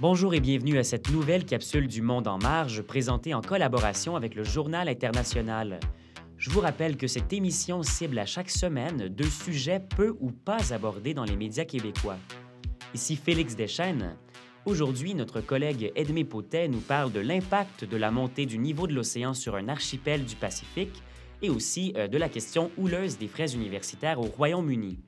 Bonjour et bienvenue à cette nouvelle capsule du Monde en marge présentée en collaboration avec le Journal international. Je vous rappelle que cette émission cible à chaque semaine deux sujets peu ou pas abordés dans les médias québécois. Ici Félix Deschênes. Aujourd'hui, notre collègue Edmé Potet nous parle de l'impact de la montée du niveau de l'océan sur un archipel du Pacifique et aussi euh, de la question houleuse des frais universitaires au Royaume-Uni.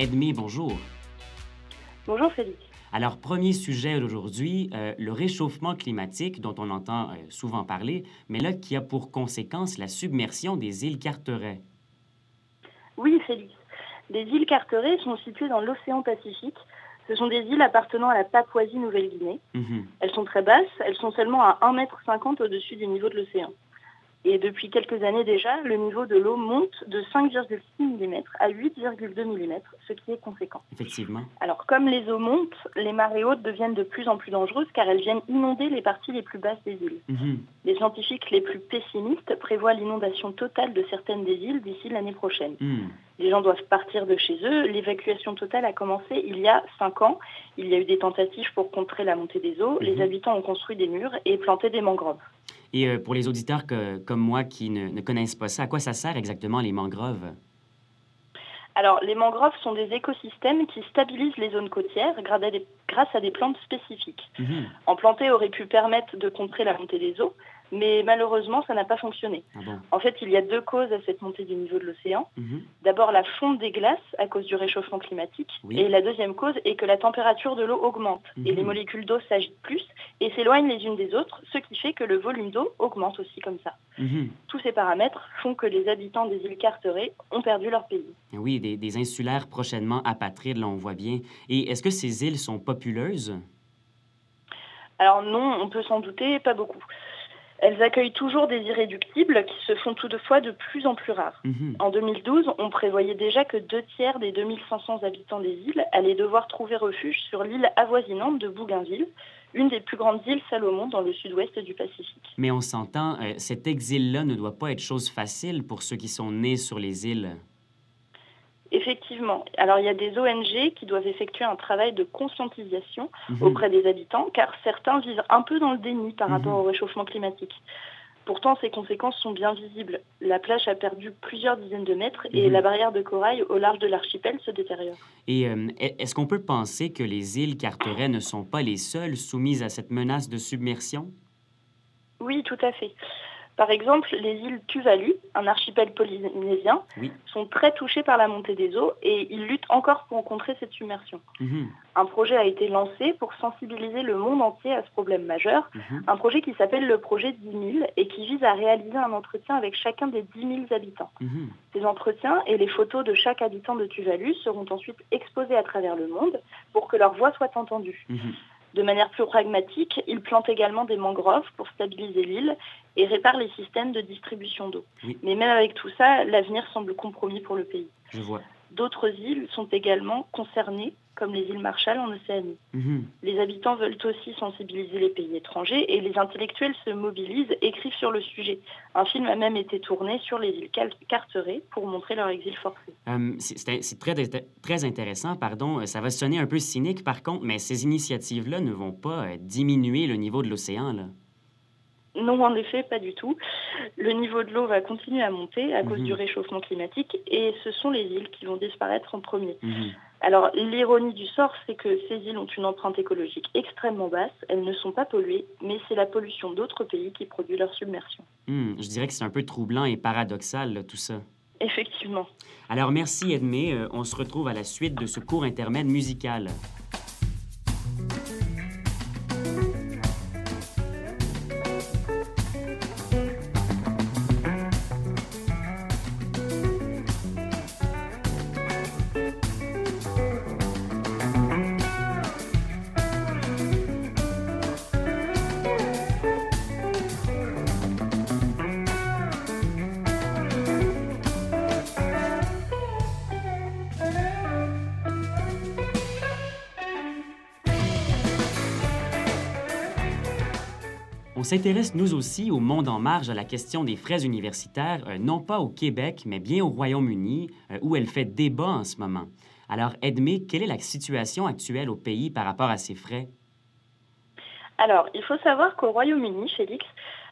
Edmé, bonjour. Bonjour Félix. Alors, premier sujet d'aujourd'hui, euh, le réchauffement climatique dont on entend euh, souvent parler, mais là qui a pour conséquence la submersion des îles Carteret. Oui, Félix. Les îles Carteret sont situées dans l'océan Pacifique. Ce sont des îles appartenant à la Papouasie-Nouvelle-Guinée. Mhm. Elles sont très basses, elles sont seulement à 1,50 m au-dessus du niveau de l'océan. Et depuis quelques années déjà, le niveau de l'eau monte de 5,6 mm à 8,2 mm, ce qui est conséquent. Effectivement. Alors comme les eaux montent, les marées hautes deviennent de plus en plus dangereuses car elles viennent inonder les parties les plus basses des îles. Mhm. Les scientifiques les plus pessimistes prévoient l'inondation totale de certaines des îles d'ici l'année prochaine. Hmm. Les gens doivent partir de chez eux. L'évacuation totale a commencé il y a cinq ans. Il y a eu des tentatives pour contrer la montée des eaux. Les Mhm. habitants ont construit des murs et planté des mangroves. Et euh, pour les auditeurs que- comme moi qui ne, ne connaissent pas ça, à quoi ça sert exactement les mangroves? Alors, les mangroves sont des écosystèmes qui stabilisent les zones côtières grâce à des, grâce à des plantes spécifiques. Mhm. En planter aurait pu permettre de contrer la montée des eaux, mais malheureusement, ça n'a pas fonctionné. Ah bon? En fait, il y a deux causes à cette montée du niveau de l'océan. Mhm. D'abord, la fonte des glaces à cause du réchauffement climatique. Oui. Et la deuxième cause est que la température de l'eau augmente et Mhm. les molécules d'eau s'agitent plus et s'éloignent les unes des autres, ce qui fait que le volume d'eau augmente aussi comme ça. Mhm. Tous ces paramètres font que les habitants des îles Carteret ont perdu leur pays. Oui, des, des insulaires prochainement apatrides, là, on voit bien. Et est-ce que ces îles sont populeuses? Alors non, on peut s'en douter, pas beaucoup. Elles accueillent toujours des irréductibles qui se font toutefois de plus en plus rares. Mhm. En 2012, on prévoyait déjà que deux tiers des 2500 habitants des îles allaient devoir trouver refuge sur l'île avoisinante de Bougainville, une des plus grandes îles Salomon dans le sud-ouest du Pacifique. Mais on s'entend, euh, cet exil-là ne doit pas être chose facile pour ceux qui sont nés sur les îles. Effectivement. Alors il y a des ONG qui doivent effectuer un travail de conscientisation Mhm. auprès des habitants, car certains vivent un peu dans le déni par Mhm. rapport au réchauffement climatique. Pourtant, ces conséquences sont bien visibles. La plage a perdu plusieurs dizaines de mètres et Mhm. la barrière de corail au large de l'archipel se détériore. Et euh, est- est-ce qu'on peut penser que les îles Carteret ne sont pas les seules soumises à cette menace de submersion? Oui, tout à fait. Par exemple, les îles Tuvalu, un archipel polynésien, Oui. sont très touchés par la montée des eaux et ils luttent encore pour contrer cette submersion. Mhm. Un projet a été lancé pour sensibiliser le monde entier à ce problème majeur, Mhm. un projet qui s'appelle le projet 10 000 et qui vise à réaliser un entretien avec chacun des 10 000 habitants. Mhm. Ces entretiens et les photos de chaque habitant de Tuvalu seront ensuite exposés à travers le monde pour que leur voix soit entendue. De manière plus pragmatique, ils plantent également des mangroves pour stabiliser l'île et réparent les systèmes de distribution d'eau. Oui. Mais même avec tout ça, l'avenir semble compromis pour le pays. Je vois. D'autres îles sont également concernées, comme les îles Marshall en Océanie. Mhm. Les habitants veulent aussi sensibiliser les pays étrangers et les intellectuels se mobilisent, écrivent sur le sujet. Un film a même été tourné sur les îles Carteret pour montrer leur exil forcé. Euh, c'est très, très intéressant, pardon. Euh, Ça va sonner un peu cynique, par contre, mais ces initiatives-là ne vont pas euh, diminuer le niveau de l'océan, là. Non, en effet, pas du tout. Le niveau de l'eau va continuer à monter à cause Mhm. du réchauffement climatique et ce sont les îles qui vont disparaître en premier. Mhm. Alors, l'ironie du sort, c'est que ces îles ont une empreinte écologique extrêmement basse. Elles ne sont pas polluées, mais c'est la pollution d'autres pays qui produit leur submersion. Hmm, je dirais que c'est un peu troublant et paradoxal, là, tout ça. Effectivement. Alors, merci, Edmé. Euh, on se retrouve à la suite de ce court intermède musical. S'intéresse nous aussi au monde en marge à la question des frais universitaires, euh, non pas au Québec, mais bien au Royaume-Uni, euh, où elle fait débat en ce moment. Alors, Edmé, quelle est la situation actuelle au pays par rapport à ces frais? Alors, il faut savoir qu'au Royaume-Uni, Félix,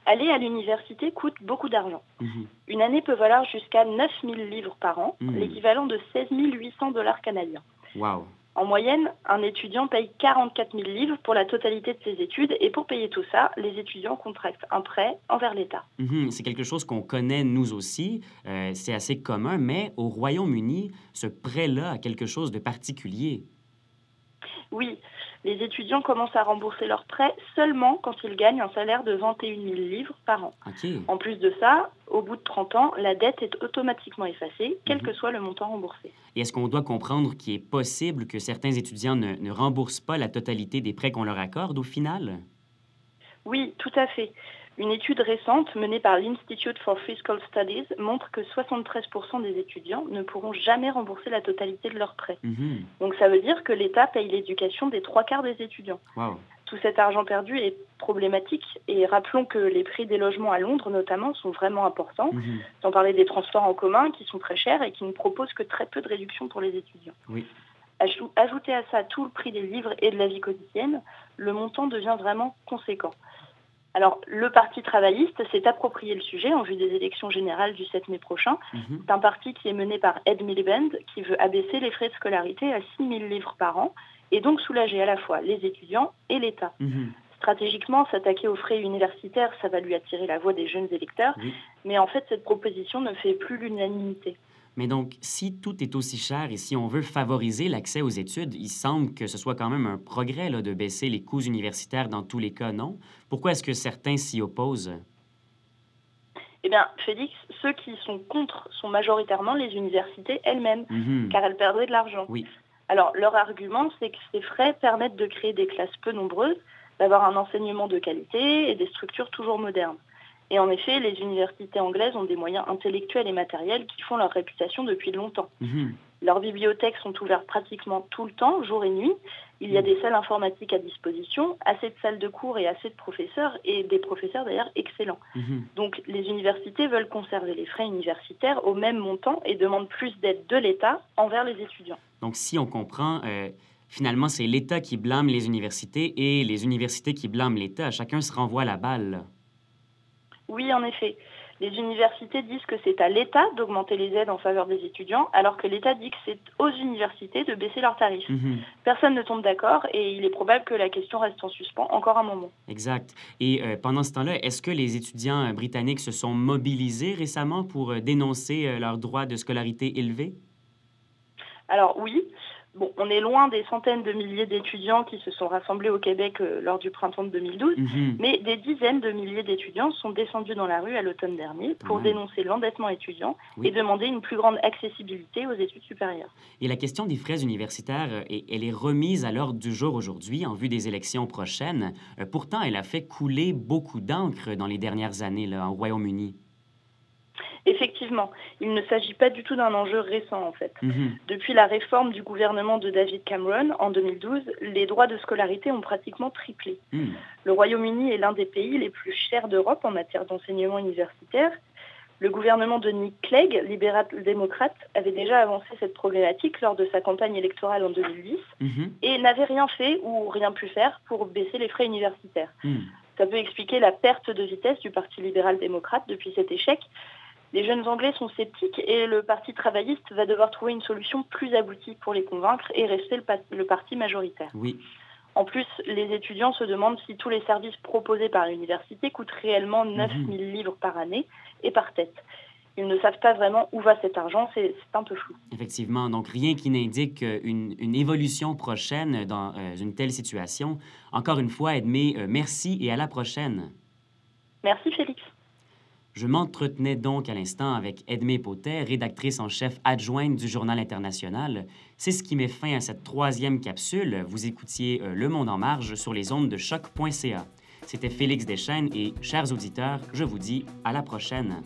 aller à l'université coûte beaucoup d'argent. Mhm. Une année peut valoir jusqu'à 9000 livres par an, mhm. l'équivalent de 16 800 dollars canadiens. Wow. En moyenne, un étudiant paye 44 000 livres pour la totalité de ses études et pour payer tout ça, les étudiants contractent un prêt envers l'État. Mhm. c'est quelque chose qu'on connaît nous aussi, euh, c'est assez commun, mais au Royaume-Uni, ce prêt-là a quelque chose de particulier. Oui, les étudiants commencent à rembourser leurs prêts seulement quand ils gagnent un salaire de 21 000 livres par an. En plus de ça, au bout de 30 ans, la dette est automatiquement effacée, quel mhm. que soit le montant remboursé. Et est-ce qu'on doit comprendre qu'il est possible que certains étudiants ne, ne remboursent pas la totalité des prêts qu'on leur accorde au final? Oui, tout à fait. Une étude récente menée par l'Institute for Fiscal Studies montre que 73% des étudiants ne pourront jamais rembourser la totalité de leurs prêts. Mhm. Donc ça veut dire que l'État paye l'éducation des trois quarts des étudiants. Tout cet argent perdu est problématique et rappelons que les prix des logements à Londres notamment sont vraiment importants, mhm. sans parler des transports en commun qui sont très chers et qui ne proposent que très peu de réduction pour les étudiants. Oui. Ajouter à ça tout le prix des livres et de la vie quotidienne, le montant devient vraiment conséquent. Alors, le Parti travailliste s'est approprié le sujet en vue des élections générales du 7 mai prochain. Mhm. C'est un parti qui est mené par Ed Miliband, qui veut abaisser les frais de scolarité à 6 000 livres par an et donc soulager à la fois les étudiants et l'État. Mhm. Stratégiquement, s'attaquer aux frais universitaires, ça va lui attirer la voix des jeunes électeurs, mais en fait, cette proposition ne fait plus l'unanimité. Mais donc, si tout est aussi cher et si on veut favoriser l'accès aux études, il semble que ce soit quand même un progrès là, de baisser les coûts universitaires dans tous les cas, non? Pourquoi est-ce que certains s'y opposent? Eh bien, Félix, ceux qui sont contre sont majoritairement les universités elles-mêmes, mhm. car elles perdraient de l'argent. Oui. Alors, leur argument, c'est que ces frais permettent de créer des classes peu nombreuses, d'avoir un enseignement de qualité et des structures toujours modernes. Et en effet, les universités anglaises ont des moyens intellectuels et matériels qui font leur réputation depuis longtemps. Mhm. Leurs bibliothèques sont ouvertes pratiquement tout le temps, jour et nuit. Il y a mhm. des salles informatiques à disposition, assez de salles de cours et assez de professeurs, et des professeurs d'ailleurs excellents. Mhm. Donc les universités veulent conserver les frais universitaires au même montant et demandent plus d'aide de l'État envers les étudiants. Donc si on comprend, euh, finalement c'est l'État qui blâme les universités et les universités qui blâment l'État. Chacun se renvoie la balle. Oui, en effet. Les universités disent que c'est à l'État d'augmenter les aides en faveur des étudiants, alors que l'État dit que c'est aux universités de baisser leurs tarifs. Mhm. Personne ne tombe d'accord et il est probable que la question reste en suspens encore un moment. Exact. Et euh, pendant ce temps-là, est-ce que les étudiants euh, britanniques se sont mobilisés récemment pour euh, dénoncer leurs droits de scolarité élevés? Alors oui, Bon, on est loin des centaines de milliers d'étudiants qui se sont rassemblés au Québec euh, lors du printemps de 2012, mhm. mais des dizaines de milliers d'étudiants sont descendus dans la rue à l'automne dernier pour dénoncer l'endettement étudiant et demander une plus grande accessibilité aux études supérieures. Et la question des frais universitaires, euh, elle est remise à l'ordre du jour aujourd'hui en vue des élections prochaines. Euh, pourtant, elle a fait couler beaucoup d'encre dans les dernières années là, au Royaume-Uni. Effectivement, il ne s'agit pas du tout d'un enjeu récent en fait. Mhm. Depuis la réforme du gouvernement de David Cameron en 2012, les droits de scolarité ont pratiquement triplé. Mhm. Le Royaume-Uni est l'un des pays les plus chers d'Europe en matière d'enseignement universitaire. Le gouvernement de Nick Clegg, libéral-démocrate, avait déjà avancé cette problématique lors de sa campagne électorale en 2010 mhm. et n'avait rien fait ou rien pu faire pour baisser les frais universitaires. Ça peut expliquer la perte de vitesse du Parti libéral-démocrate depuis cet échec, les jeunes Anglais sont sceptiques et le Parti travailliste va devoir trouver une solution plus aboutie pour les convaincre et rester le, parti majoritaire. Oui. En plus, les étudiants se demandent si tous les services proposés par l'université coûtent réellement 9 000 mhm. livres par année et par tête. Ils ne savent pas vraiment où va cet argent, c'est un peu flou. Effectivement, donc rien qui n'indique une, une, évolution prochaine dans euh, une telle situation. Encore une fois, Edmé, euh, merci et à la prochaine. Merci Félix. Je m'entretenais donc à l'instant avec Edmé Potet, rédactrice en chef adjointe du Journal international. C'est ce qui met fin à cette troisième capsule. Vous écoutiez euh, Le Monde en marge sur les ondes de choc.ca. C'était Félix Deschênes et, chers auditeurs, je vous dis à la prochaine.